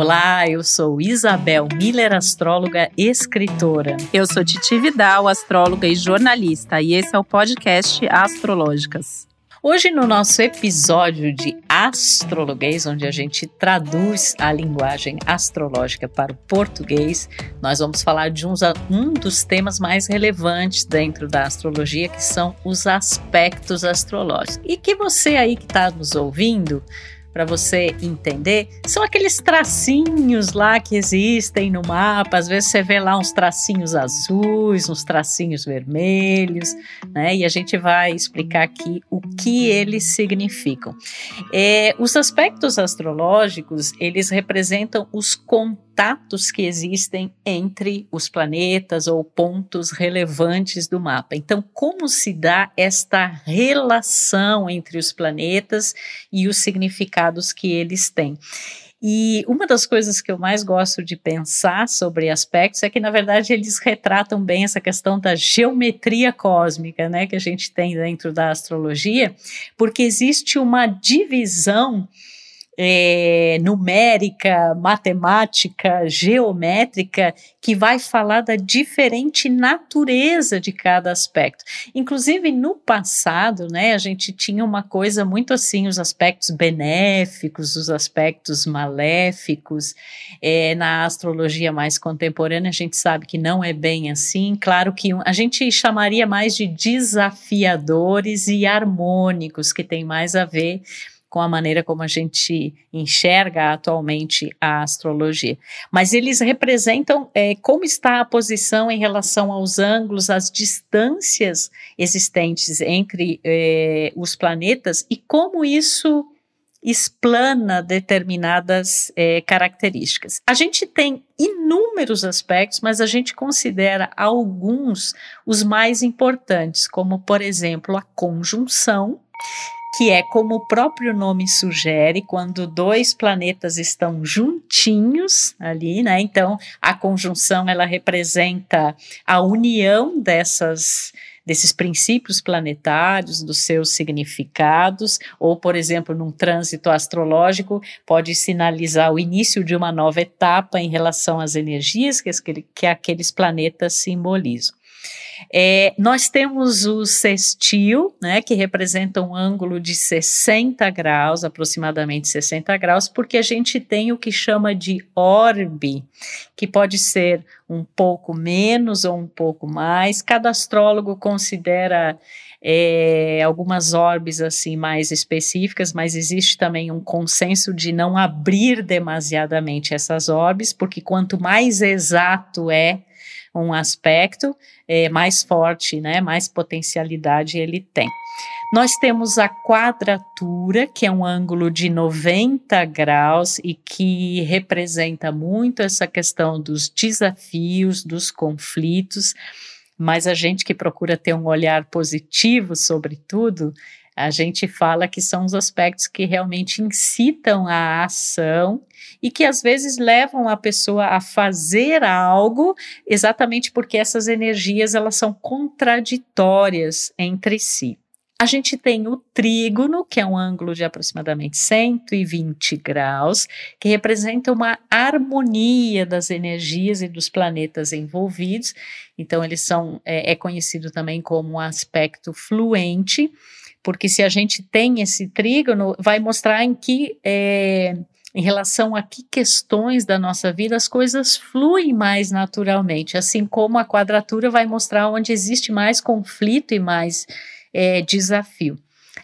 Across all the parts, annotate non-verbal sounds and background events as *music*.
Olá, eu sou Isabel Miller, astróloga e escritora. Eu sou Titi Vidal, astróloga e jornalista, e esse é o podcast Astrológicas. Hoje, no nosso episódio de Astrologuês, onde a gente traduz a linguagem astrológica para o português, nós vamos falar de uns, um dos temas mais relevantes dentro da astrologia, que são os aspectos astrológicos. E que você aí que está nos ouvindo para você entender, são aqueles tracinhos lá que existem no mapa. Às vezes você vê lá uns tracinhos azuis, uns tracinhos vermelhos, né? E a gente vai explicar aqui o que eles significam. É, os aspectos astrológicos, eles representam os contatos que existem entre os planetas ou pontos relevantes do mapa. Então, como se dá esta relação entre os planetas e os significados que eles têm? E uma das coisas que eu mais gosto de pensar sobre aspectos é que, na verdade, eles retratam bem essa questão da geometria cósmica, né, que a gente tem dentro da astrologia, porque existe uma divisão é, numérica, matemática, geométrica, que vai falar da diferente natureza de cada aspecto. Inclusive, no passado, né, a gente tinha uma coisa muito assim, os aspectos benéficos, os aspectos maléficos. É, na astrologia mais contemporânea, a gente sabe que não é bem assim. Claro que a gente chamaria mais de desafiadores e harmônicos, que tem mais a ver com a maneira como a gente enxerga atualmente a astrologia. Mas eles representam é, como está a posição em relação aos ângulos, as distâncias existentes entre é, os planetas e como isso explana determinadas é, características. A gente tem inúmeros aspectos, mas a gente considera alguns os mais importantes, como, por exemplo, a conjunção que é como o próprio nome sugere, quando dois planetas estão juntinhos ali, né? Então, a conjunção ela representa a união dessas desses princípios planetários, dos seus significados, ou, por exemplo, num trânsito astrológico, pode sinalizar o início de uma nova etapa em relação às energias que, que aqueles planetas simbolizam. É, nós temos o sextil, né, que representa um ângulo de 60 graus, aproximadamente 60 graus, porque a gente tem o que chama de orbe, que pode ser um pouco menos ou um pouco mais. Cada astrólogo considera é, algumas orbes assim mais específicas, mas existe também um consenso de não abrir demasiadamente essas orbes, porque quanto mais exato é um aspecto, é, mais forte, né, mais potencialidade ele tem. Nós temos a quadratura, que é um ângulo de 90 graus e que representa muito essa questão dos desafios, dos conflitos, mas a gente que procura ter um olhar positivo sobre tudo, a gente fala que são os aspectos que realmente incitam a ação e que às vezes levam a pessoa a fazer algo exatamente porque essas energias elas são contraditórias entre si. A gente tem o trígono, que é um ângulo de aproximadamente 120 graus, que representa uma harmonia das energias e dos planetas envolvidos. Então, eles são é, é conhecido também como um aspecto fluente porque se a gente tem esse trígono, vai mostrar em que, é, em relação a que questões da nossa vida as coisas fluem mais naturalmente, assim como a quadratura vai mostrar onde existe mais conflito e mais é, desafio.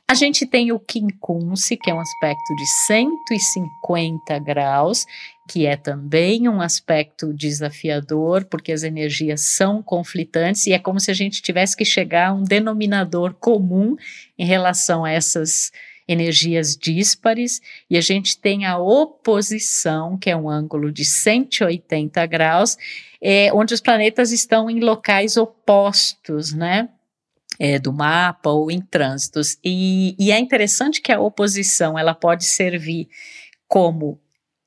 A gente tem o quincunce, que é um aspecto de 150 graus, que é também um aspecto desafiador, porque as energias são conflitantes e é como se a gente tivesse que chegar a um denominador comum em relação a essas energias díspares, e a gente tem a oposição, que é um ângulo de 180 graus, é, onde os planetas estão em locais opostos, né? É, do mapa ou em trânsitos. E, e é interessante que a oposição ela pode servir como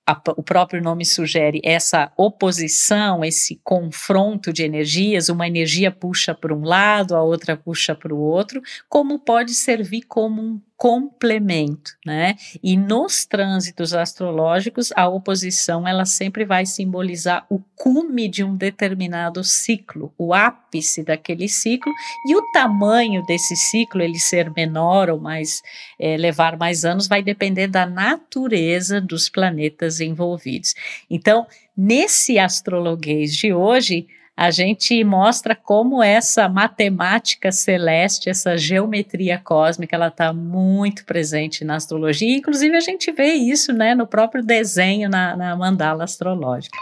a, o próprio nome sugere essa oposição, esse confronto de energias, uma energia puxa para um lado, a outra puxa para o outro, como pode servir como um complemento, né? E nos trânsitos astrológicos, a oposição ela sempre vai simbolizar o cume de um determinado ciclo, o ápice daquele ciclo e o tamanho desse ciclo, ele ser menor ou mais é, levar mais anos, vai depender da natureza dos planetas envolvidos. Então, nesse astrologuês de hoje, a gente mostra como essa matemática celeste, essa geometria cósmica, ela está muito presente na astrologia. Inclusive, a gente vê isso né, no próprio desenho na, na mandala astrológica.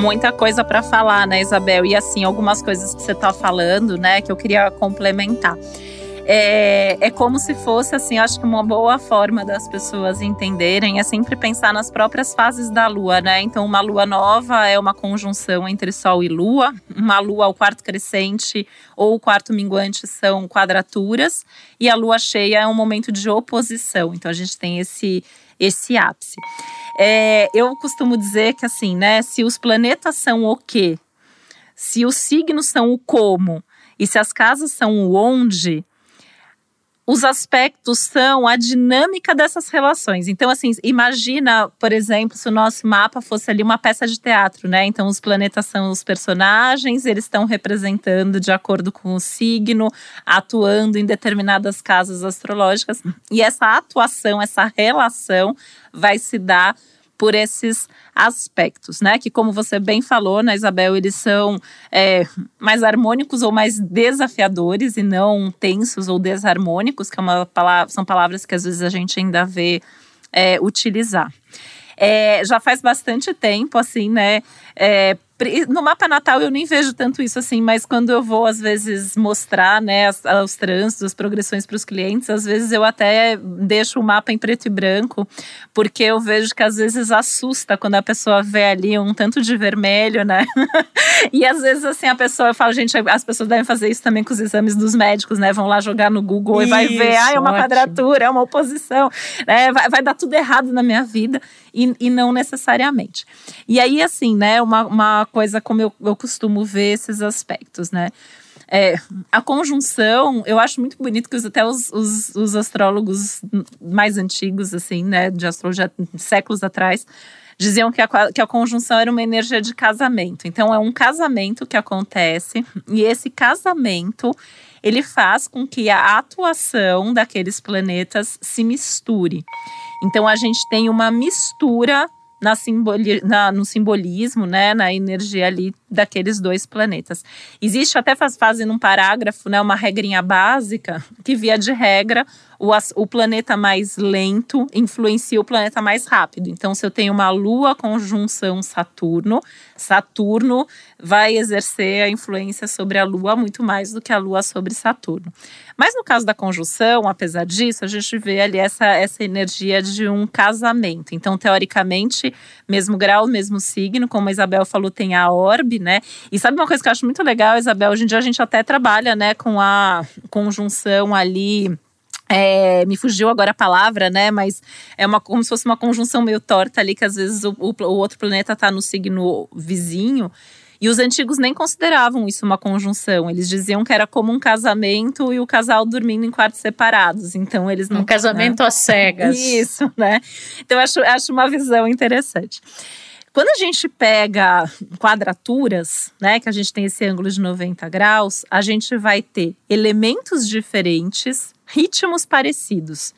Muita coisa para falar, né, Isabel? E assim, algumas coisas que você está falando, né, que eu queria complementar é, é como se fosse, assim, acho que uma boa forma das pessoas entenderem é sempre pensar nas próprias fases da lua, né? Então, uma lua nova é uma conjunção entre Sol e Lua, uma lua ao quarto crescente ou o quarto minguante são quadraturas, e a lua cheia é um momento de oposição. Então, a gente tem esse, esse ápice. É, eu costumo dizer que, assim, né, se os planetas são o quê? Se os signos são o como, e se as casas são o onde, os aspectos são a dinâmica dessas relações. Então, assim, imagina, por exemplo, se o nosso mapa fosse ali uma peça de teatro, né? Então, os planetas são os personagens, eles estão representando de acordo com o signo, atuando em determinadas casas astrológicas. E essa atuação, essa relação vai se dar por esses aspectos, né? Que, como você bem falou, né, Isabel, eles são é, mais harmônicos ou mais desafiadores e não tensos ou desarmônicos, que é uma palavra, são palavras que às vezes a gente ainda vê é, utilizar. É, já faz bastante tempo, assim, né? É, no mapa natal eu nem vejo tanto isso assim, mas quando eu vou às vezes mostrar, né, as, os trânsitos, as progressões para os clientes, às vezes eu até deixo o mapa em preto e branco, porque eu vejo que às vezes assusta quando a pessoa vê ali um tanto de vermelho, né? *laughs* e às vezes assim a pessoa, eu falo, gente, as pessoas devem fazer isso também com os exames dos médicos, né? Vão lá jogar no Google isso, e vai ver, ah, é uma ótimo. quadratura, é uma oposição, né? Vai, vai dar tudo errado na minha vida e, e não necessariamente. E aí, assim, né, uma, uma coisa como eu, eu costumo ver esses aspectos, né? É, a conjunção, eu acho muito bonito que até os, os, os, astrólogos mais antigos, assim, né, de astrologia séculos atrás, diziam que a, que a conjunção era uma energia de casamento. Então, é um casamento que acontece, e esse casamento ele faz com que a atuação daqueles planetas se misture. Então, a gente tem uma mistura na simboli na, no simbolismo, né, na energia ali daqueles dois planetas. Existe até faz, fazendo um parágrafo, né, uma regrinha básica que via de regra o, o planeta mais lento influencia o planeta mais rápido. Então, se eu tenho uma Lua conjunção Saturno, Saturno vai exercer a influência sobre a Lua muito mais do que a Lua sobre Saturno. Mas no caso da conjunção, apesar disso, a gente vê ali essa, essa energia de um casamento. Então, teoricamente, mesmo grau, mesmo signo, como a Isabel falou, tem a orbe, né? E sabe uma coisa que eu acho muito legal, Isabel? Hoje em dia a gente até trabalha, né, com a conjunção ali é, me fugiu agora a palavra, né? Mas é uma, como se fosse uma conjunção meio torta ali, que às vezes o, o, o outro planeta está no signo vizinho. E os antigos nem consideravam isso uma conjunção. Eles diziam que era como um casamento e o casal dormindo em quartos separados. Então eles não. Um casamento né? às cegas. Isso, né? Então eu acho, acho uma visão interessante. Quando a gente pega quadraturas, né, que a gente tem esse ângulo de 90 graus, a gente vai ter elementos diferentes ritmos parecidos.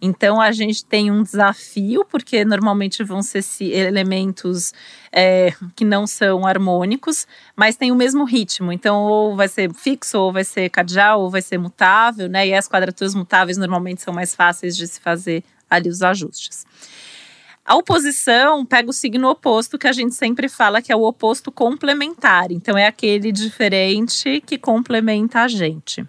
Então a gente tem um desafio, porque normalmente vão ser elementos é, que não são harmônicos, mas tem o mesmo ritmo. Então, ou vai ser fixo, ou vai ser cardial, ou vai ser mutável, né? E as quadraturas mutáveis normalmente são mais fáceis de se fazer ali os ajustes. A oposição pega o signo oposto, que a gente sempre fala que é o oposto complementar. Então, é aquele diferente que complementa a gente.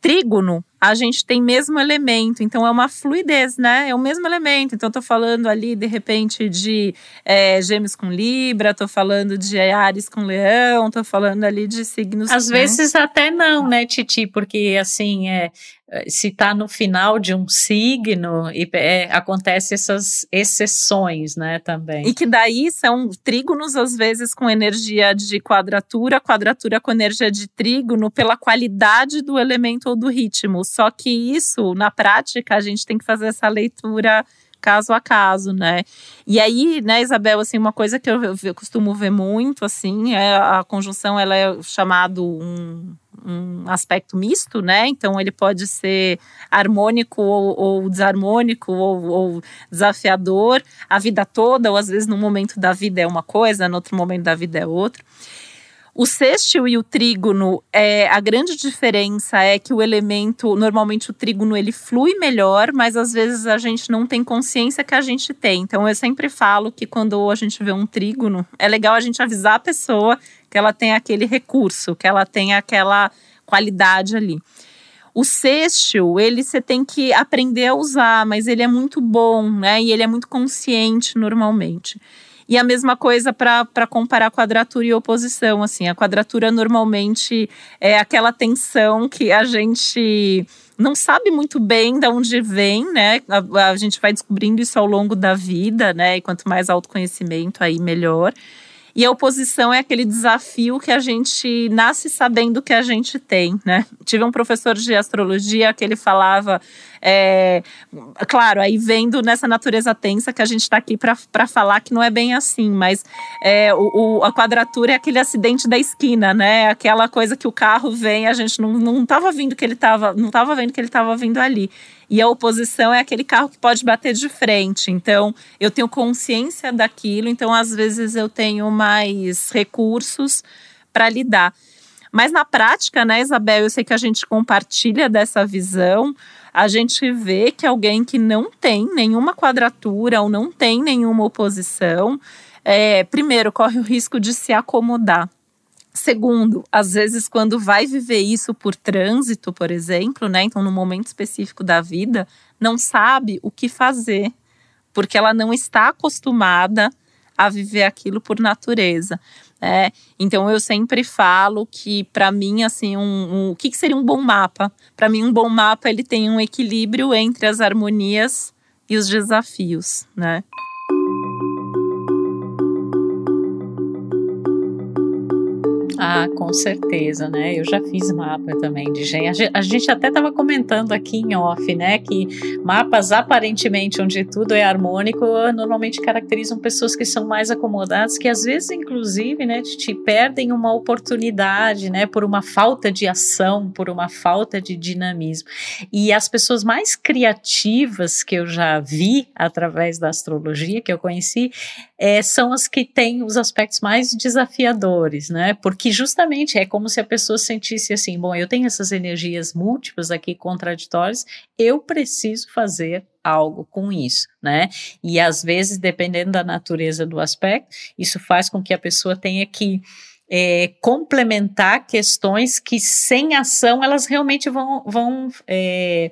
Trígono a gente tem mesmo elemento, então é uma fluidez, né? É o mesmo elemento. Então, estou falando ali, de repente, de é, Gêmeos com Libra, estou falando de Ares com Leão, estou falando ali de signos. Às né? vezes até não, né, Titi? Porque assim, é, se está no final de um signo, e, é, acontece essas exceções, né, também. E que daí são trígonos, às vezes, com energia de quadratura, quadratura com energia de trígono, pela qualidade do elemento ou do ritmo. Só que isso, na prática, a gente tem que fazer essa leitura caso a caso, né? E aí, né, Isabel, assim, uma coisa que eu, eu costumo ver muito, assim, é a conjunção, ela é chamado um, um aspecto misto, né? Então ele pode ser harmônico ou, ou desarmônico ou, ou, desafiador a vida toda, ou às vezes num momento da vida é uma coisa, no outro momento da vida é outro. O sextil e o trígono, é, a grande diferença é que o elemento, normalmente o trígono ele flui melhor, mas às vezes a gente não tem consciência que a gente tem. Então eu sempre falo que quando a gente vê um trígono, é legal a gente avisar a pessoa que ela tem aquele recurso, que ela tem aquela qualidade ali. O sextil, ele você tem que aprender a usar, mas ele é muito bom, né? E ele é muito consciente normalmente. E a mesma coisa para comparar quadratura e oposição. Assim, a quadratura normalmente é aquela tensão que a gente não sabe muito bem de onde vem, né? A, a gente vai descobrindo isso ao longo da vida, né? E quanto mais autoconhecimento, aí melhor. E a oposição é aquele desafio que a gente nasce sabendo que a gente tem, né? Tive um professor de astrologia que ele falava, é, claro, aí vendo nessa natureza tensa que a gente está aqui para falar que não é bem assim, mas é, o, o, a quadratura é aquele acidente da esquina, né? Aquela coisa que o carro vem, a gente não, não tava vindo que ele estava, não tava vendo que ele estava vindo ali. E a oposição é aquele carro que pode bater de frente. Então, eu tenho consciência daquilo, então às vezes eu tenho mais recursos para lidar. Mas na prática, né, Isabel, eu sei que a gente compartilha dessa visão. A gente vê que alguém que não tem nenhuma quadratura ou não tem nenhuma oposição, é, primeiro, corre o risco de se acomodar. Segundo, às vezes, quando vai viver isso por trânsito, por exemplo, né? Então, no momento específico da vida, não sabe o que fazer, porque ela não está acostumada a viver aquilo por natureza. Né? Então, eu sempre falo que, para mim, assim, um, um, o que, que seria um bom mapa? Para mim, um bom mapa ele tem um equilíbrio entre as harmonias e os desafios, né? Ah, com certeza, né? Eu já fiz mapa também de gente. A gente até estava comentando aqui em off, né? Que mapas aparentemente onde tudo é harmônico normalmente caracterizam pessoas que são mais acomodadas, que às vezes, inclusive, né, te perdem uma oportunidade, né? Por uma falta de ação, por uma falta de dinamismo. E as pessoas mais criativas que eu já vi através da astrologia, que eu conheci, é, são as que têm os aspectos mais desafiadores, né? Porque justamente é como se a pessoa sentisse assim: bom, eu tenho essas energias múltiplas aqui contraditórias, eu preciso fazer algo com isso, né? E às vezes, dependendo da natureza do aspecto, isso faz com que a pessoa tenha que é, complementar questões que sem ação elas realmente vão, vão é,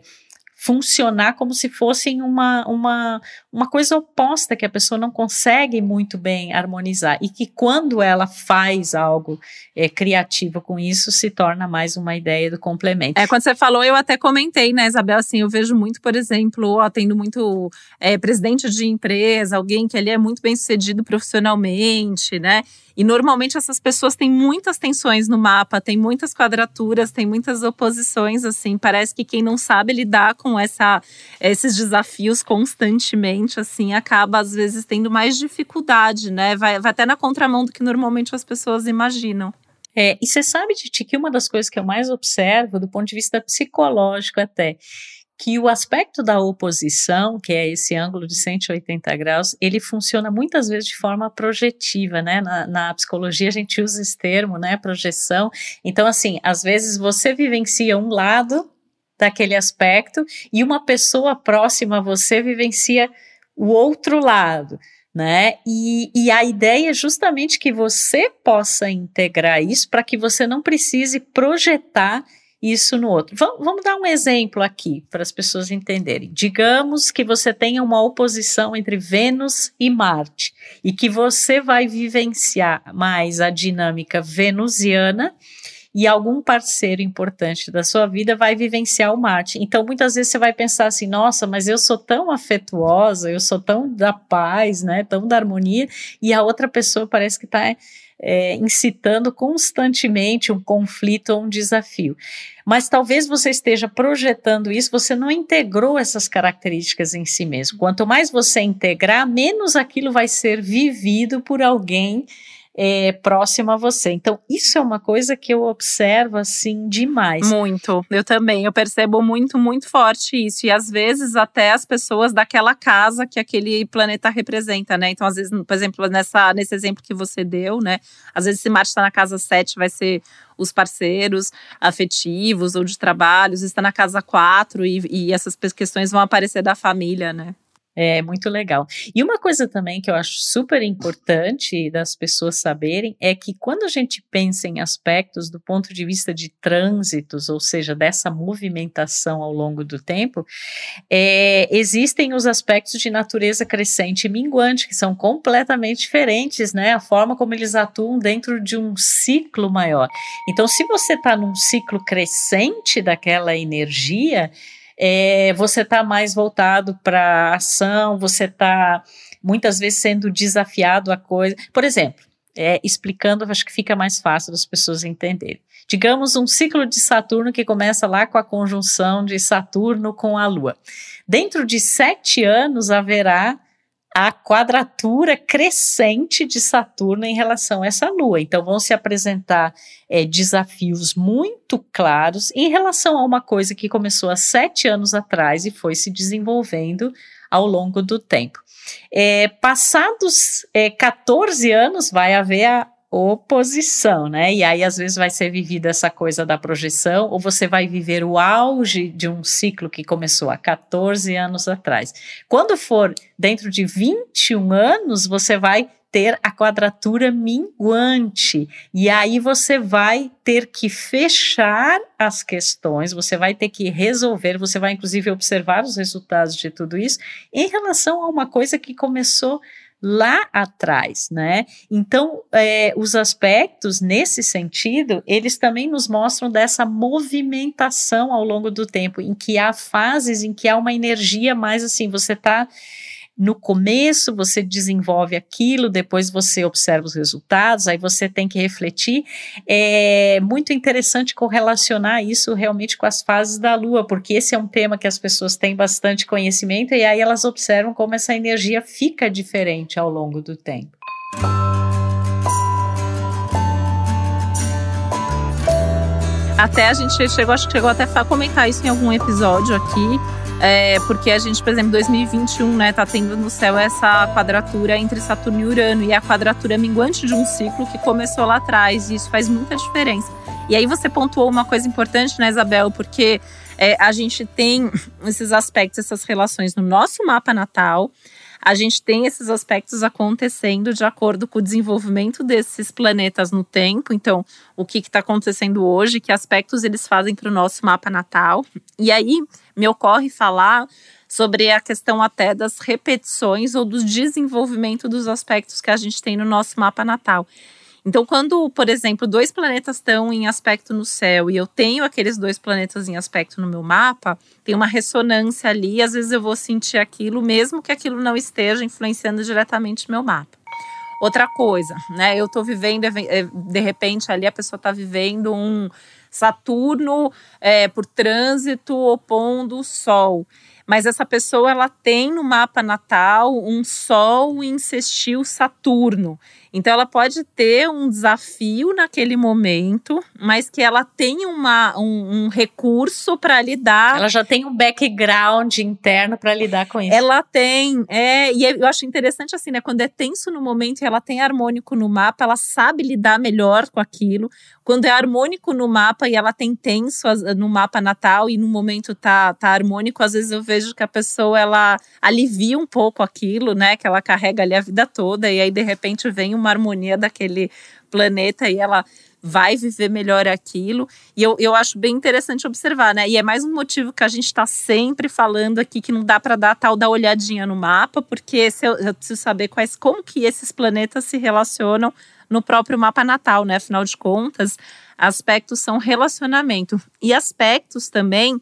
funcionar como se fossem uma, uma, uma coisa oposta que a pessoa não consegue muito bem harmonizar e que quando ela faz algo é, criativo com isso se torna mais uma ideia do complemento. É, quando você falou, eu até comentei, né, Isabel, assim, eu vejo muito, por exemplo, ó, tendo muito é, presidente de empresa, alguém que ali é muito bem sucedido profissionalmente, né, e normalmente essas pessoas têm muitas tensões no mapa, tem muitas quadraturas, tem muitas oposições, assim. Parece que quem não sabe lidar com essa, esses desafios constantemente, assim, acaba às vezes tendo mais dificuldade, né? Vai, vai até na contramão do que normalmente as pessoas imaginam. É, e você sabe, Titi, que uma das coisas que eu mais observo, do ponto de vista psicológico até, que o aspecto da oposição, que é esse ângulo de 180 graus, ele funciona muitas vezes de forma projetiva, né? Na, na, psicologia a gente usa esse termo, né? Projeção. Então, assim, às vezes você vivencia um lado daquele aspecto e uma pessoa próxima a você vivencia o outro lado. Né? E, e a ideia é justamente que você possa integrar isso para que você não precise projetar isso no outro. Vamos, vamos dar um exemplo aqui para as pessoas entenderem. Digamos que você tenha uma oposição entre Vênus e Marte e que você vai vivenciar mais a dinâmica venusiana e algum parceiro importante da sua vida vai vivenciar o Marte. Então, muitas vezes você vai pensar assim: nossa, mas eu sou tão afetuosa, eu sou tão da paz, né, tão da harmonia, e a outra pessoa parece que está é, incitando constantemente um conflito ou um desafio. Mas talvez você esteja projetando isso, você não integrou essas características em si mesmo. Quanto mais você integrar, menos aquilo vai ser vivido por alguém é, próximo a você. Então, isso é uma coisa que eu observo assim demais. Muito. Eu também. Eu percebo muito, muito forte isso. E às vezes até as pessoas daquela casa que aquele planeta representa, né? Então, às vezes, por exemplo, nessa, nesse exemplo que você deu, né? Às vezes, se Marte está na casa 7, vai ser os parceiros afetivos ou de trabalhos, está na casa 4 e, e essas questões vão aparecer da família, né? É muito legal. E uma coisa também que eu acho super importante das pessoas saberem é que quando a gente pensa em aspectos do ponto de vista de trânsitos, ou seja, dessa movimentação ao longo do tempo, é, existem os aspectos de natureza crescente e minguante, que são completamente diferentes, né? A forma como eles atuam dentro de um ciclo maior. Então, se você está num ciclo crescente daquela energia, é, você está mais voltado para ação, você está muitas vezes sendo desafiado a coisa. Por exemplo, é, explicando, acho que fica mais fácil das pessoas entenderem. Digamos um ciclo de Saturno que começa lá com a conjunção de Saturno com a Lua. Dentro de sete anos haverá a quadratura crescente de Saturno em relação a essa Lua. Então, vão se apresentar é, desafios muito claros em relação a uma coisa que começou há sete anos atrás e foi se desenvolvendo ao longo do tempo. É, passados é, 14 anos, vai haver a oposição, né? E aí às vezes vai ser vivida essa coisa da projeção, ou você vai viver o auge de um ciclo que começou há 14 anos atrás. Quando for dentro de 21 anos, você vai ter a quadratura minguante. E aí você vai ter que fechar as questões, você vai ter que resolver, você vai inclusive observar os resultados de tudo isso em relação a uma coisa que começou lá atrás, né? Então, é, os aspectos nesse sentido, eles também nos mostram dessa movimentação ao longo do tempo, em que há fases em que há uma energia mais assim, você está no começo você desenvolve aquilo, depois você observa os resultados, aí você tem que refletir. É muito interessante correlacionar isso realmente com as fases da Lua, porque esse é um tema que as pessoas têm bastante conhecimento e aí elas observam como essa energia fica diferente ao longo do tempo. Até a gente chegou, acho que chegou até a comentar isso em algum episódio aqui é, porque a gente, por exemplo, 2021, né, tá tendo no céu essa quadratura entre Saturno e Urano, e a quadratura minguante de um ciclo que começou lá atrás, e isso faz muita diferença. E aí você pontuou uma coisa importante, né, Isabel, porque é, a gente tem *laughs* esses aspectos, essas relações no nosso mapa natal, a gente tem esses aspectos acontecendo de acordo com o desenvolvimento desses planetas no tempo. Então, o que está acontecendo hoje, que aspectos eles fazem para o nosso mapa natal. E aí me ocorre falar sobre a questão até das repetições ou do desenvolvimento dos aspectos que a gente tem no nosso mapa natal. Então, quando, por exemplo, dois planetas estão em aspecto no céu e eu tenho aqueles dois planetas em aspecto no meu mapa, tem uma ressonância ali, às vezes eu vou sentir aquilo, mesmo que aquilo não esteja influenciando diretamente meu mapa. Outra coisa, né? Eu estou vivendo, eh, de repente, ali a pessoa está vivendo um Saturno é, por trânsito opondo o Sol mas essa pessoa ela tem no mapa natal um Sol em Saturno. Então ela pode ter um desafio naquele momento, mas que ela tem uma, um, um recurso para lidar. Ela já tem um background interno para lidar com isso. Ela tem, é, e eu acho interessante assim, né? Quando é tenso no momento e ela tem harmônico no mapa, ela sabe lidar melhor com aquilo. Quando é harmônico no mapa e ela tem tenso no mapa natal e no momento tá, tá harmônico, às vezes eu vejo que a pessoa ela alivia um pouco aquilo, né? Que ela carrega ali a vida toda e aí de repente vem uma uma harmonia daquele planeta e ela vai viver melhor aquilo. E eu, eu acho bem interessante observar, né? E é mais um motivo que a gente está sempre falando aqui que não dá para dar tal da olhadinha no mapa, porque eu, eu preciso saber quais como que esses planetas se relacionam no próprio mapa natal, né? Afinal de contas, aspectos são relacionamento. E aspectos também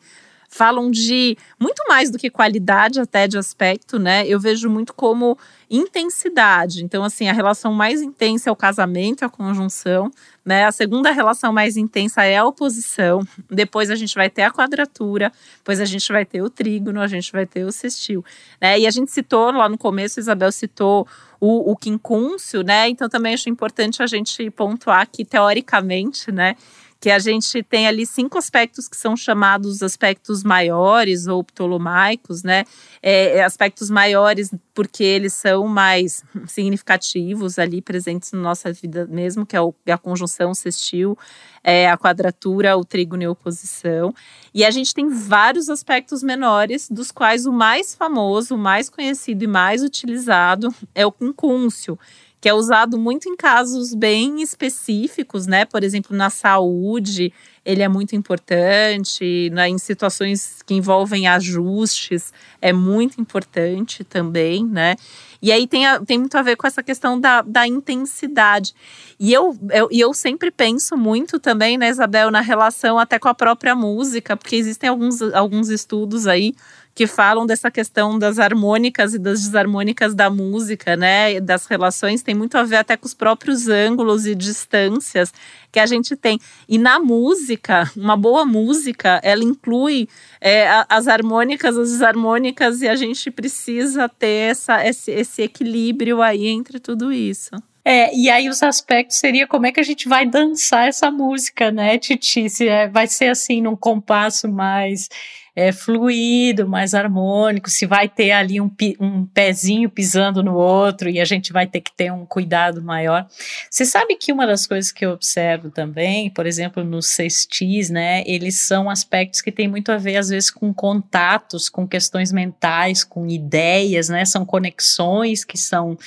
falam de muito mais do que qualidade até de aspecto, né? Eu vejo muito como intensidade. Então, assim, a relação mais intensa é o casamento, é a conjunção, né? A segunda relação mais intensa é a oposição. Depois a gente vai ter a quadratura, depois a gente vai ter o trígono, a gente vai ter o sextil, né? E a gente citou lá no começo, Isabel citou o, o quincúncio, né? Então também acho importante a gente pontuar que teoricamente, né? Que a gente tem ali cinco aspectos que são chamados aspectos maiores ou ptolomaicos, né? É, é, aspectos maiores porque eles são mais significativos ali presentes na nossa vida mesmo, que é o, a conjunção sextil, é, a quadratura, o trígono e a oposição. E a gente tem vários aspectos menores, dos quais o mais famoso, o mais conhecido e mais utilizado é o quincúncio que é usado muito em casos bem específicos, né? Por exemplo, na saúde, ele é muito importante, né? em situações que envolvem ajustes, é muito importante também, né? E aí tem, a, tem muito a ver com essa questão da, da intensidade. E eu, eu, eu sempre penso muito também, né, Isabel, na relação até com a própria música, porque existem alguns, alguns estudos aí que falam dessa questão das harmônicas e das desarmônicas da música, né? Das relações, tem muito a ver até com os próprios ângulos e distâncias que a gente tem. E na música, uma boa música, ela inclui é, as harmônicas, as desarmônicas, e a gente precisa ter essa, esse, esse equilíbrio aí entre tudo isso. É, e aí os aspectos seria como é que a gente vai dançar essa música, né, Titi? Se é, vai ser assim num compasso mais é, fluido, mais harmônico, se vai ter ali um, um pezinho pisando no outro e a gente vai ter que ter um cuidado maior. Você sabe que uma das coisas que eu observo também, por exemplo, nos cestis, né, eles são aspectos que têm muito a ver, às vezes, com contatos, com questões mentais, com ideias, né, são conexões que são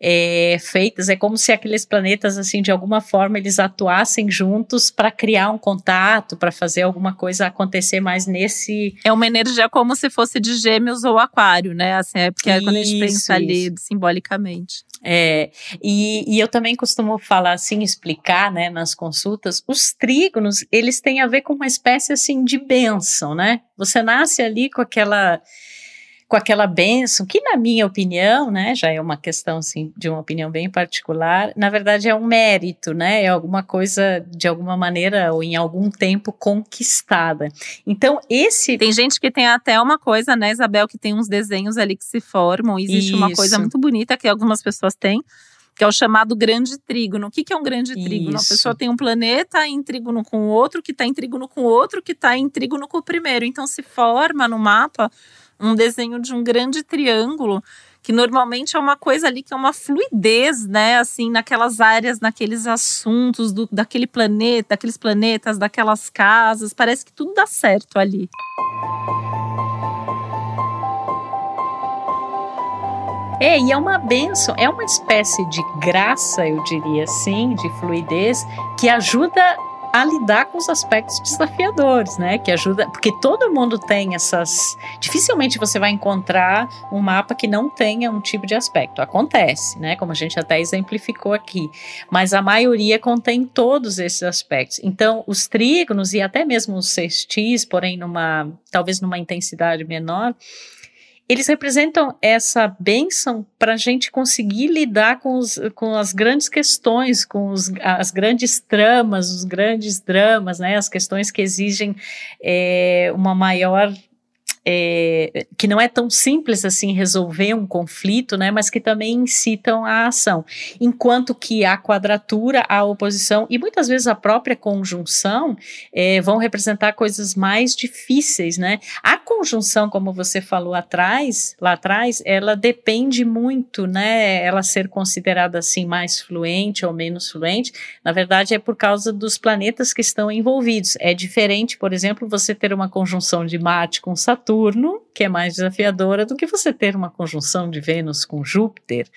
é, feitas, é como se aqueles planetas, assim, de alguma forma, eles atuassem juntos para criar um contato, para fazer alguma coisa acontecer mais nesse. É uma energia como se fosse de gêmeos ou aquário, né? Assim, é porque é quando a gente pensa ali simbolicamente. É, e, e, eu também costumo falar assim, explicar, né, nas consultas, os trígonos, eles têm a ver com uma espécie assim de bênção, né? Você nasce ali com aquela com aquela benção, que na minha opinião, né, já é uma questão assim, de uma opinião bem particular, na verdade é um mérito, né, é alguma coisa de alguma maneira ou em algum tempo conquistada. Então esse tem gente que tem até uma coisa, né, Isabel, que tem uns desenhos ali que se formam, existe Isso. uma coisa muito bonita que algumas pessoas têm que é o chamado grande trígono. O que, que é um grande trígono? Isso. A pessoa tem um planeta em trígono com o outro, que está em trígono com o outro, que está em trígono com o primeiro. Então se forma no mapa um desenho de um grande triângulo que normalmente é uma coisa ali que é uma fluidez, né? Assim, naquelas áreas, naqueles assuntos do, daquele planeta, daqueles planetas, daquelas casas. Parece que tudo dá certo ali. É, e é uma benção, é uma espécie de graça, eu diria assim, de fluidez, que ajuda a lidar com os aspectos desafiadores, né? Que ajuda, porque todo mundo tem essas. Dificilmente você vai encontrar um mapa que não tenha um tipo de aspecto. Acontece, né? Como a gente até exemplificou aqui, mas a maioria contém todos esses aspectos. Então, os trígonos e até mesmo os sextis, porém numa talvez numa intensidade menor, eles representam essa bênção para a gente conseguir lidar com, os, com as grandes questões, com os, as grandes tramas, os grandes dramas, né, as questões que exigem é, uma maior é, que não é tão simples assim resolver um conflito, né, mas que também incitam a ação. Enquanto que a quadratura, a oposição e muitas vezes a própria conjunção é, vão representar coisas mais difíceis, né? A conjunção, como você falou atrás, lá atrás, ela depende muito, né? Ela ser considerada assim mais fluente ou menos fluente, na verdade é por causa dos planetas que estão envolvidos. É diferente, por exemplo, você ter uma conjunção de Marte com Saturno Saturno, que é mais desafiadora do que você ter uma conjunção de Vênus com Júpiter.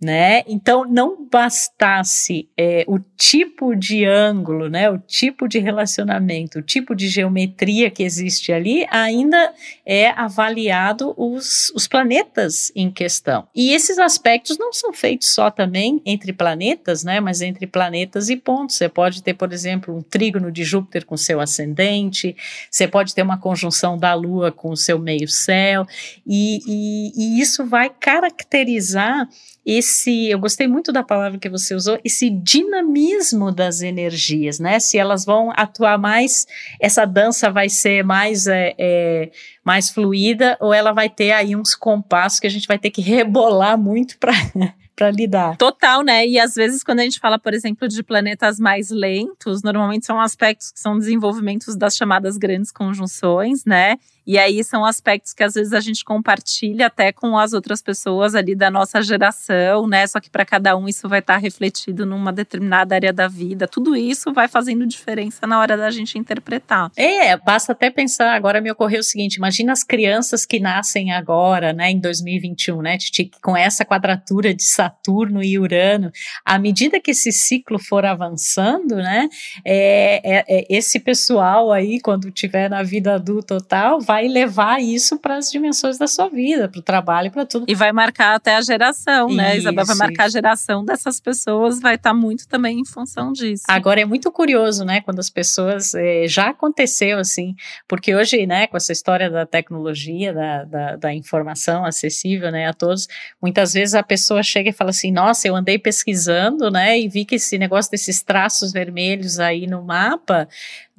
Né? Então, não bastasse é, o tipo de ângulo, né? O tipo de relacionamento, o tipo de geometria que existe ali, ainda é avaliado os, os planetas em questão. E esses aspectos não são feitos só também entre planetas, né? Mas entre planetas e pontos. Você pode ter, por exemplo, um trígono de Júpiter com seu ascendente, você pode ter uma conjunção da Lua com o seu meio-céu, e, e, e isso vai caracterizar esse, eu gostei muito da palavra que você usou, esse dinamismo das energias, né? Se elas vão atuar mais, essa dança vai ser mais, é, é, mais fluida ou ela vai ter aí uns compassos que a gente vai ter que rebolar muito para *laughs* para lidar. Total, né? E às vezes, quando a gente fala, por exemplo, de planetas mais lentos, normalmente são aspectos que são desenvolvimentos das chamadas grandes conjunções, né? E aí são aspectos que às vezes a gente compartilha até com as outras pessoas ali da nossa geração, né? Só que para cada um isso vai estar tá refletido numa determinada área da vida. Tudo isso vai fazendo diferença na hora da gente interpretar. É, basta até pensar, agora me ocorreu o seguinte, imagina as crianças que nascem agora, né, em 2021, né, Titi, com essa quadratura de Saturno e Urano, à medida que esse ciclo for avançando, né, é, é, é esse pessoal aí, quando tiver na vida adulta total, vai levar isso para as dimensões da sua vida, para o trabalho, para tudo. E vai marcar até a geração, isso, né? Isabel vai marcar isso. a geração dessas pessoas, vai estar tá muito também em função disso. Agora é muito curioso, né? Quando as pessoas eh, já aconteceu assim, porque hoje, né, com essa história da tecnologia, da, da, da informação acessível, né, a todos, muitas vezes a pessoa chega e fala assim: Nossa, eu andei pesquisando, né, e vi que esse negócio desses traços vermelhos aí no mapa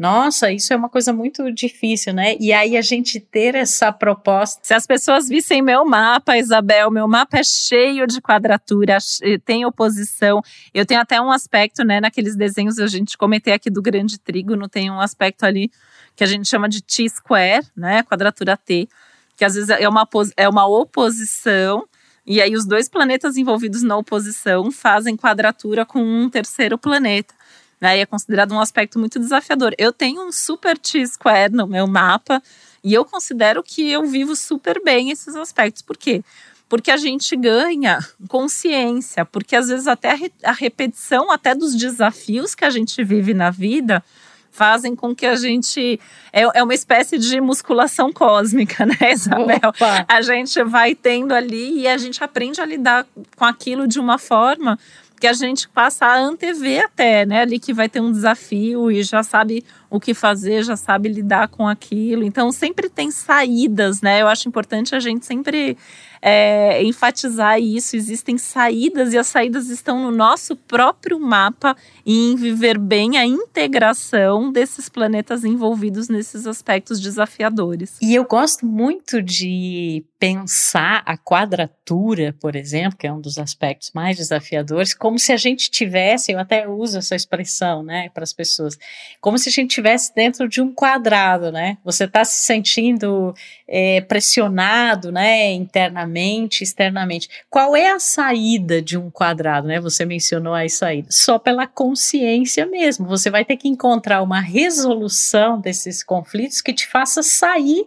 nossa, isso é uma coisa muito difícil, né? E aí a gente ter essa proposta. Se as pessoas vissem meu mapa, Isabel, meu mapa é cheio de quadratura, tem oposição. Eu tenho até um aspecto, né, naqueles desenhos a gente comentei aqui do grande trígono, tem um aspecto ali que a gente chama de T-square, né, quadratura T, que às vezes é uma, é uma oposição e aí os dois planetas envolvidos na oposição fazem quadratura com um terceiro planeta né? E é considerado um aspecto muito desafiador. Eu tenho um super T-square no meu mapa e eu considero que eu vivo super bem esses aspectos. Por quê? Porque a gente ganha consciência, porque às vezes até a repetição até dos desafios que a gente vive na vida fazem com que a gente. É, é uma espécie de musculação cósmica, *laughs* né, Isabel? Opa. A gente vai tendo ali e a gente aprende a lidar com aquilo de uma forma que a gente passa a antever até, né? Ali que vai ter um desafio e já sabe o que fazer, já sabe lidar com aquilo. Então, sempre tem saídas, né? Eu acho importante a gente sempre é, enfatizar isso. Existem saídas e as saídas estão no nosso próprio mapa e em viver bem a integração desses planetas envolvidos nesses aspectos desafiadores. E eu gosto muito de pensar a quadratura, por exemplo, que é um dos aspectos mais desafiadores, como se a gente tivesse, eu até uso essa expressão, né, para as pessoas, como se a gente tivesse dentro de um quadrado, né? Você está se sentindo é, pressionado, né, internamente, externamente. Qual é a saída de um quadrado, né? Você mencionou aí saída. Só pela consciência mesmo. Você vai ter que encontrar uma resolução desses conflitos que te faça sair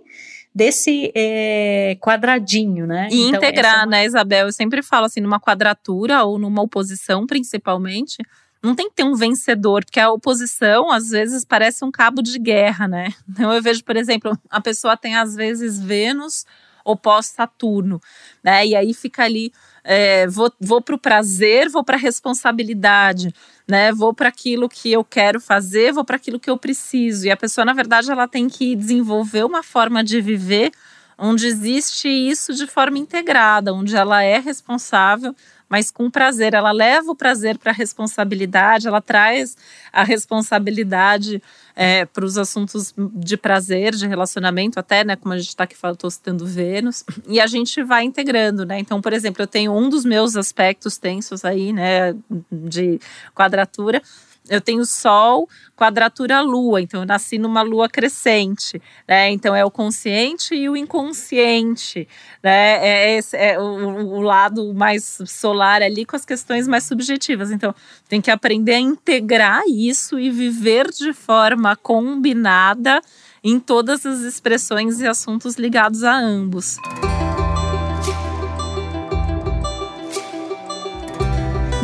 desse é, quadradinho, né? E então, integrar, é né, Isabel? Eu sempre falo assim, numa quadratura ou numa oposição, principalmente, não tem que ter um vencedor, porque a oposição, às vezes, parece um cabo de guerra, né? Então, eu vejo, por exemplo, a pessoa tem, às vezes, Vênus oposto Saturno, né? E aí fica ali, é, vou, vou para o prazer, vou para a responsabilidade, né? Vou para aquilo que eu quero fazer, vou para aquilo que eu preciso. E a pessoa, na verdade, ela tem que desenvolver uma forma de viver onde existe isso de forma integrada, onde ela é responsável mas com prazer. Ela leva o prazer para a responsabilidade, ela traz a responsabilidade é, para os assuntos de prazer, de relacionamento, até, né? Como a gente está aqui falando, estou citando Vênus, e a gente vai integrando, né? Então, por exemplo, eu tenho um dos meus aspectos tensos aí, né, de quadratura eu tenho Sol, quadratura Lua, então eu nasci numa Lua crescente, né? Então é o consciente e o inconsciente, né? É, esse, é o, o, lado mais solar ali com as questões mais subjetivas. Então tem que aprender a integrar isso e viver de forma combinada em todas as expressões e assuntos ligados a ambos.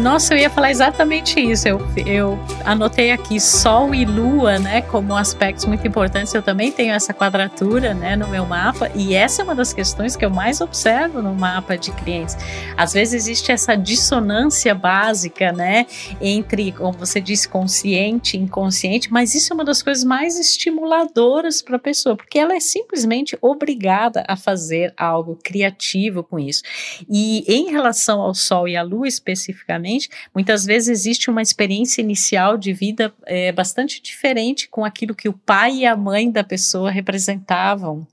Nossa, eu ia falar exatamente isso. Eu, eu anotei aqui Sol e Lua, né, como aspectos muito importantes. Eu também tenho essa quadratura, né, no meu mapa, e essa é uma das questões que eu mais observo no mapa de clientes. Às vezes existe essa dissonância básica, né, entre, como você disse, consciente e inconsciente, mas isso é uma das coisas mais estimuladoras para a pessoa, porque ela é simplesmente obrigada a fazer algo criativo com isso. E em relação ao Sol e à Lua especificamente, muitas vezes existe uma experiência inicial de vida é, bastante diferente com aquilo que o pai e a mãe da pessoa representavam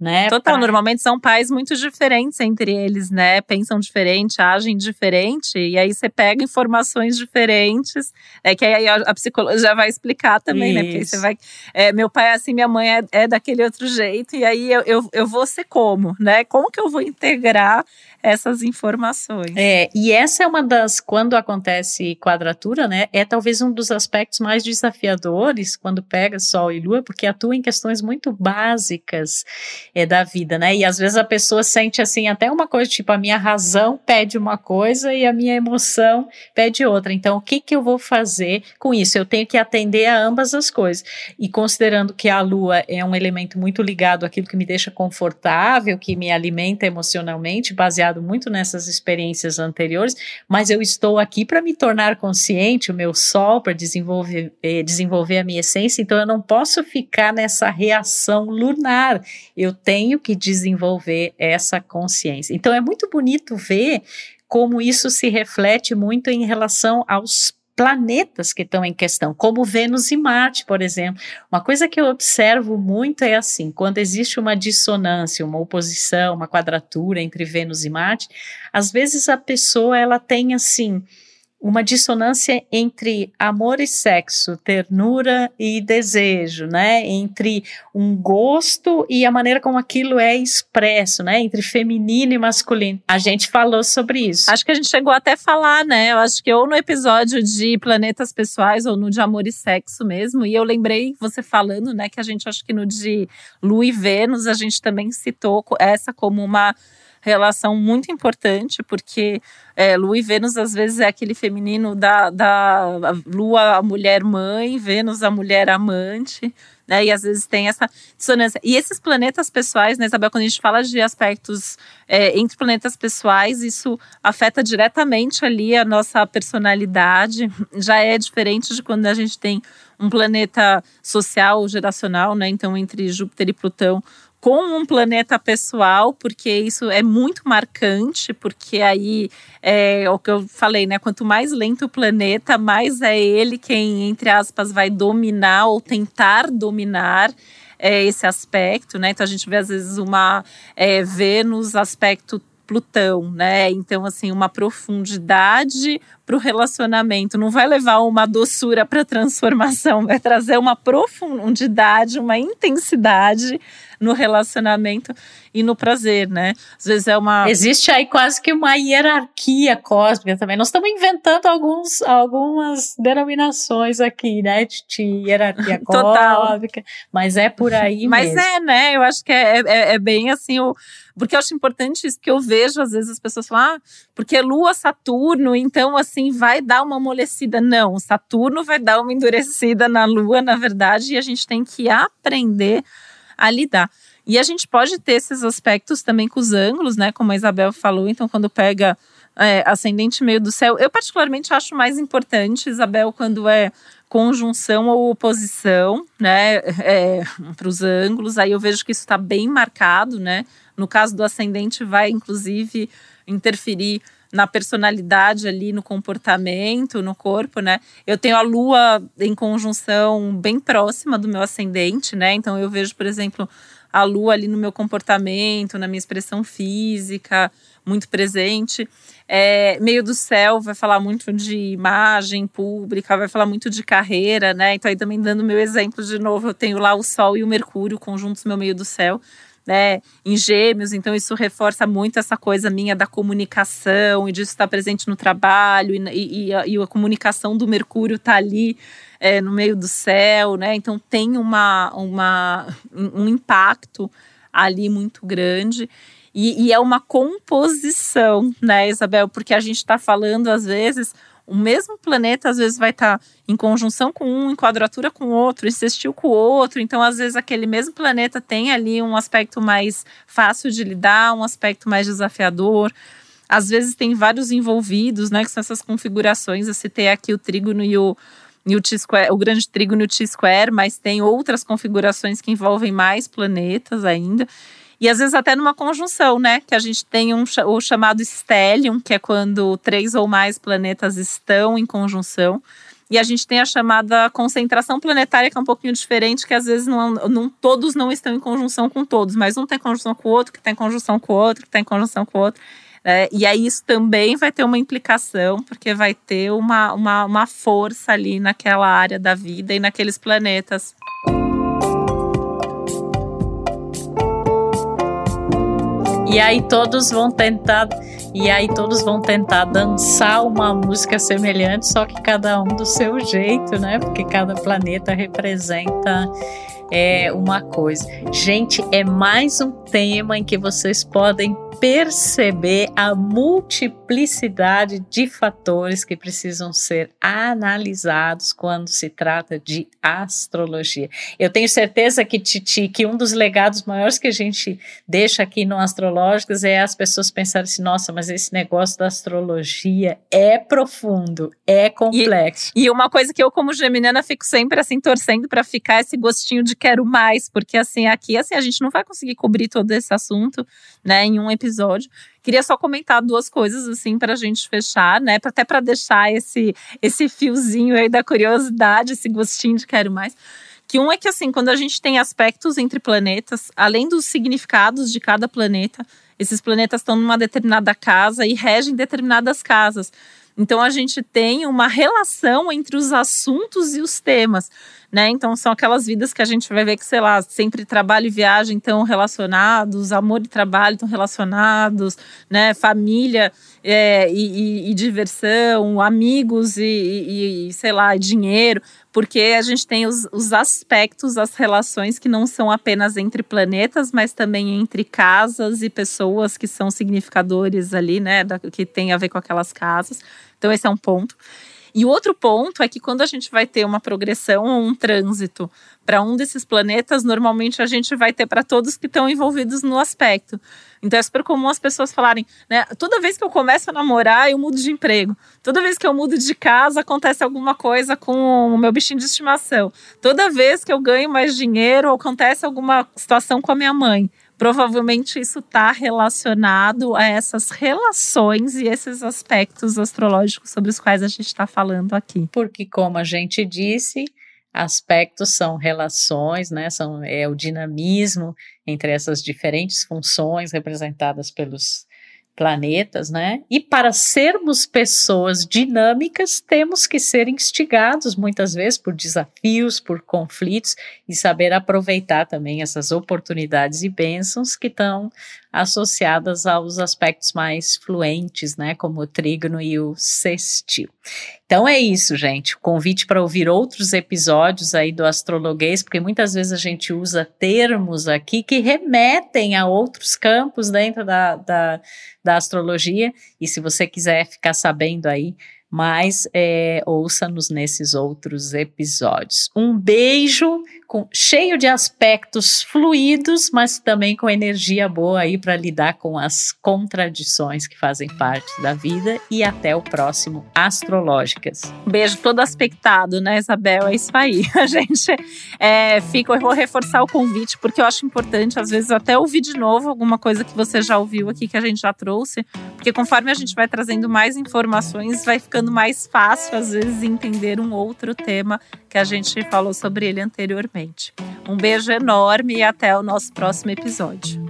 né? Total, pra... normalmente são pais muito diferentes entre eles, né? Pensam diferente, agem diferente, e aí você pega informações diferentes, é que aí a, a psicologia já vai explicar também, Isso. né? Porque você vai. É, meu pai é assim, minha mãe é, é daquele outro jeito, e aí eu, eu, eu vou ser como, né? Como que eu vou integrar essas informações? É, e essa é uma das, quando acontece quadratura, né? É talvez um dos aspectos mais desafiadores quando pega Sol e Lua, porque atua em questões muito básicas é, da vida, né? E às vezes a pessoa sente assim até uma coisa, tipo, a minha razão pede uma coisa e a minha emoção pede outra. Então, o que que eu vou fazer com isso? Eu tenho que atender a ambas as coisas. E considerando que a lua é um elemento muito ligado àquilo que me deixa confortável, que me alimenta emocionalmente, baseado muito nessas experiências anteriores, mas eu estou aqui para me tornar consciente, o meu sol, para desenvolver, eh, desenvolver a minha essência, então eu não posso ficar nessa reação lunar. Eu tenho que desenvolver essa consciência. Então é muito bonito ver como isso se reflete muito em relação aos planetas que estão em questão, como Vênus e Marte, por exemplo. Uma coisa que eu observo muito é assim, quando existe uma dissonância, uma oposição, uma quadratura entre Vênus e Marte, às vezes a pessoa ela tem assim, uma dissonância entre amor e sexo, ternura e desejo, né? Entre um gosto e a maneira como aquilo é expresso, né? Entre feminino e masculino. A gente falou sobre isso. Acho que a gente chegou até a falar, né? Eu acho que ou no episódio de planetas pessoais ou no de amor e sexo mesmo. E eu lembrei você falando, né? Que a gente acho que no de Lua e Vênus a gente também citou essa como uma relação muito importante, porque é, Lua e Vênus às vezes é aquele feminino da, da Lua, a mulher mãe, Vênus, a mulher amante. Né, e às vezes tem essa dissonância. E esses planetas pessoais, né, Isabel, quando a gente fala de aspectos é, entre planetas pessoais, isso afeta diretamente ali a nossa personalidade. Já é diferente de quando a gente tem um planeta social, geracional, né? Então, entre Júpiter e Plutão, com um planeta pessoal, porque isso é muito marcante, porque aí é o que eu falei, né? Quanto mais lento o planeta, mais é ele quem, entre aspas, vai dominar ou tentar dominar. É, esse aspecto, né? Então a gente vê às vezes uma é, Vênus aspecto Plutão, né? Então, assim, uma profundidade para o relacionamento. Não vai levar uma doçura para transformação, vai trazer uma profundidade, uma intensidade no relacionamento e no prazer, né? Às vezes é uma. Existe aí quase que uma hierarquia cósmica também. Nós estamos inventando alguns, algumas denominações aqui, né? De hierarquia *laughs* cósmica, mas é por aí mas mesmo. Mas é, né? Eu acho que é, é, é bem assim o. Porque eu acho importante isso, que eu vejo, às vezes, as pessoas falam, ah, porque é Lua, Saturno, então, assim, vai dar uma amolecida. Não, Saturno vai dar uma endurecida na Lua, na verdade, e a gente tem que aprender a lidar. E a gente pode ter esses aspectos também com os ângulos, né? Como a Isabel falou, então quando pega é, ascendente meio do céu, eu particularmente acho mais importante, Isabel, quando é conjunção ou oposição, né, é, para os ângulos. Aí eu vejo que isso está bem marcado, né? No caso do ascendente, vai inclusive interferir na personalidade ali, no comportamento, no corpo, né? Eu tenho a lua em conjunção bem próxima do meu ascendente, né? Então eu vejo, por exemplo, a lua ali no meu comportamento, na minha expressão física, muito presente. É, meio do céu vai falar muito de imagem pública, vai falar muito de carreira, né? Então, aí também dando meu exemplo de novo, eu tenho lá o Sol e o Mercúrio conjuntos no meu meio do céu né, em gêmeos, então isso reforça muito essa coisa minha da comunicação e disso estar presente no trabalho e, e, a, e a, comunicação do Mercúrio está ali é, no meio do céu, né? Então tem uma, uma, um impacto ali muito grande. E, e é uma composição, né, Isabel? Porque a gente está falando, às vezes, o mesmo planeta às vezes vai estar tá em conjunção com um, em quadratura com outro, sextil com o outro. Então, às vezes, aquele mesmo planeta tem ali um aspecto mais fácil de lidar, um aspecto mais desafiador. Às vezes tem vários envolvidos, né? Que são essas configurações. Eu citei aqui o trígono e o, e o, T-square, o grande trígono e o T-square, mas tem outras configurações que envolvem mais planetas ainda. E às vezes até numa conjunção, né? Que a gente tem um, o chamado stellium, que é quando três ou mais planetas estão em conjunção. E a gente tem a chamada concentração planetária, que é um pouquinho diferente, que às vezes não, não, todos não estão em conjunção com todos, mas um tem conjunção com o outro, que está em conjunção com o outro, que está em conjunção com o outro. É, e aí isso também vai ter uma implicação, porque vai ter uma, uma, uma força ali naquela área da vida e naqueles planetas. E aí todos vão tentar e aí todos vão tentar dançar uma música semelhante, só que cada um do seu jeito, né? Porque cada planeta representa é uma coisa. Gente, é mais um tema em que vocês podem perceber a multiplicidade de fatores que precisam ser analisados quando se trata de astrologia. Eu tenho certeza que, Titi, que um dos legados maiores que a gente deixa aqui no Astrológicos é as pessoas pensarem assim: nossa, mas esse negócio da astrologia é profundo, é complexo. E, e uma coisa que eu, como geminiana, fico sempre assim torcendo para ficar esse gostinho de quero mais, porque assim, aqui assim, a gente não vai conseguir cobrir todo esse assunto, né, em um episódio episódio. Queria só comentar duas coisas assim para a gente fechar, né? Até para deixar esse esse fiozinho aí da curiosidade, esse gostinho de quero mais. Que um é que assim, quando a gente tem aspectos entre planetas, além dos significados de cada planeta, esses planetas estão numa determinada casa e regem determinadas casas. Então a gente tem uma relação entre os assuntos e os temas né? Então são aquelas vidas que a gente vai ver que, sei lá, sempre trabalho e viagem estão relacionados, amor e trabalho estão relacionados, né? Família é, e, e, e, diversão, amigos e, e, sei lá, dinheiro, porque a gente tem os, os aspectos, as relações que não são apenas entre planetas, mas também entre casas e pessoas que são significadores ali, né? Da, que tem a ver com aquelas casas. Então, esse é um ponto. E o outro ponto é que quando a gente vai ter uma progressão ou um trânsito para um desses planetas, normalmente a gente vai ter para todos que estão envolvidos no aspecto. Então é super comum as pessoas falarem, né? Toda vez que eu começo a namorar, eu mudo de emprego. Toda vez que eu mudo de casa, acontece alguma coisa com o meu bichinho de estimação. Toda vez que eu ganho mais dinheiro, acontece alguma situação com a minha mãe provavelmente isso está relacionado a essas relações e esses aspectos astrológicos sobre os quais a gente está falando aqui. Porque, como a gente disse, aspectos são relações, né? São, é o dinamismo entre essas diferentes funções representadas pelos planetas, né? E para sermos pessoas dinâmicas, temos que ser instigados muitas vezes por desafios, por conflitos e saber aproveitar também essas oportunidades e bênçãos que estão associadas aos aspectos mais fluentes, né, como o trígono e o sextil. Então é isso, gente. Convite para ouvir outros episódios aí do astrologuês, porque muitas vezes a gente usa termos aqui que remetem a outros campos dentro da, da, da astrologia. E se você quiser ficar sabendo aí mas é, ouça-nos nesses outros episódios. Um beijo com, cheio de aspectos fluidos, mas também com energia boa aí para lidar com as contradições que fazem parte da vida e até o próximo Astrológicas. Beijo todo aspectado, né, Isabel? É isso aí. *laughs* A gente é, fica, eu vou reforçar o convite porque eu acho importante, às vezes, até ouvir de novo alguma coisa que você já ouviu aqui que a gente já trouxe, porque conforme a gente vai trazendo mais informações, vai ficando mais fácil, às vezes, entender um outro tema que a gente falou sobre ele anteriormente. Um beijo enorme e até o nosso próximo episódio.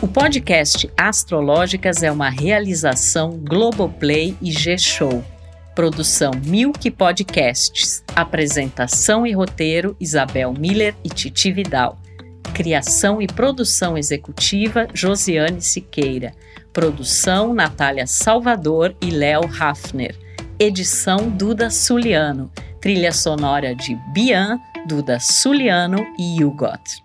O podcast Astrológicas é uma realização Globoplay e G-Show. Produção Milk Podcasts. Apresentação e roteiro Isabel Miller e Titi Vidal. Criação e produção executiva Josiane Siqueira. Produção Natália Salvador e Léo Hafner edição Duda Suliano, trilha sonora de Bian, Duda Suliano e Hugot.